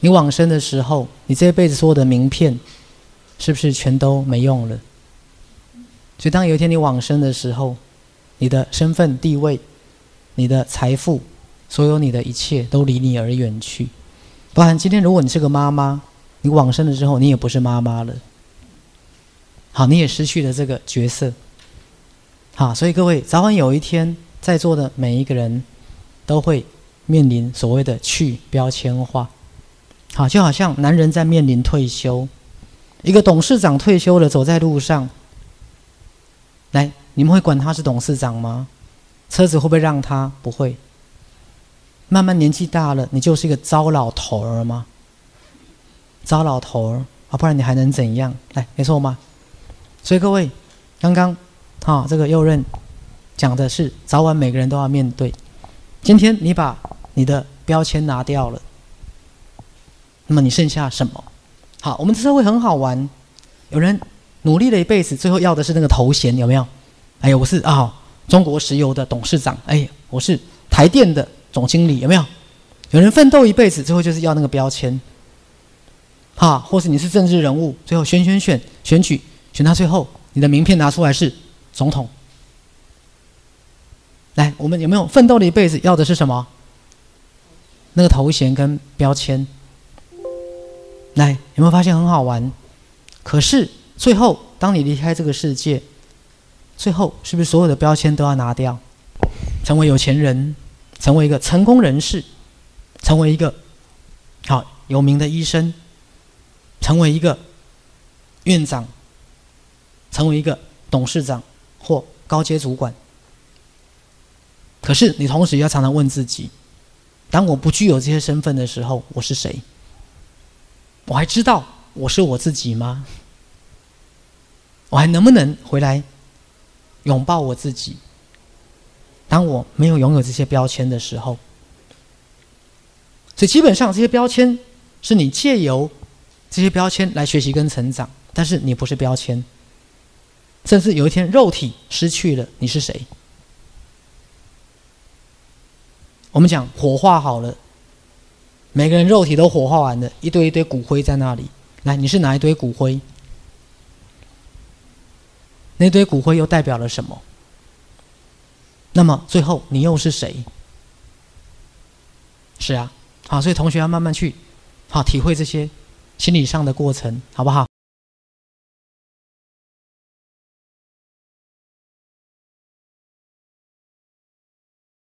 你往生的时候，你这辈子所有的名片，是不是全都没用了？所以，当有一天你往生的时候，你的身份地位、你的财富、所有你的一切，都离你而远去。包含今天，如果你是个妈妈，你往生了之后，你也不是妈妈了。好，你也失去了这个角色。好，所以各位，早晚有一天，在座的每一个人都会面临所谓的去标签化。好，就好像男人在面临退休，一个董事长退休了，走在路上，来，你们会管他是董事长吗？车子会不会让他？不会。慢慢年纪大了，你就是一个糟老头儿吗？糟老头儿啊，不然你还能怎样？来，没错吗？所以各位，刚刚。好，这个右任讲的是早晚每个人都要面对。今天你把你的标签拿掉了，那么你剩下什么？好，我们这社会很好玩，有人努力了一辈子，最后要的是那个头衔，有没有？哎呀，我是啊，中国石油的董事长，哎，我是台电的总经理，有没有？有人奋斗一辈子，最后就是要那个标签。好，或是你是政治人物，最后选选选选举，选到最后，你的名片拿出来是。总统，来，我们有没有奋斗了一辈子，要的是什么？那个头衔跟标签。来，有没有发现很好玩？可是最后，当你离开这个世界，最后是不是所有的标签都要拿掉？成为有钱人，成为一个成功人士，成为一个好有名的医生，成为一个院长，成为一个董事长。或高阶主管，可是你同时要常常问自己：当我不具有这些身份的时候，我是谁？我还知道我是我自己吗？我还能不能回来拥抱我自己？当我没有拥有这些标签的时候，所以基本上这些标签是你借由这些标签来学习跟成长，但是你不是标签。甚至有一天肉体失去了，你是谁？我们讲火化好了，每个人肉体都火化完了，一堆一堆骨灰在那里。来，你是哪一堆骨灰？那堆骨灰又代表了什么？那么最后你又是谁？是啊，好，所以同学要慢慢去好体会这些心理上的过程，好不好？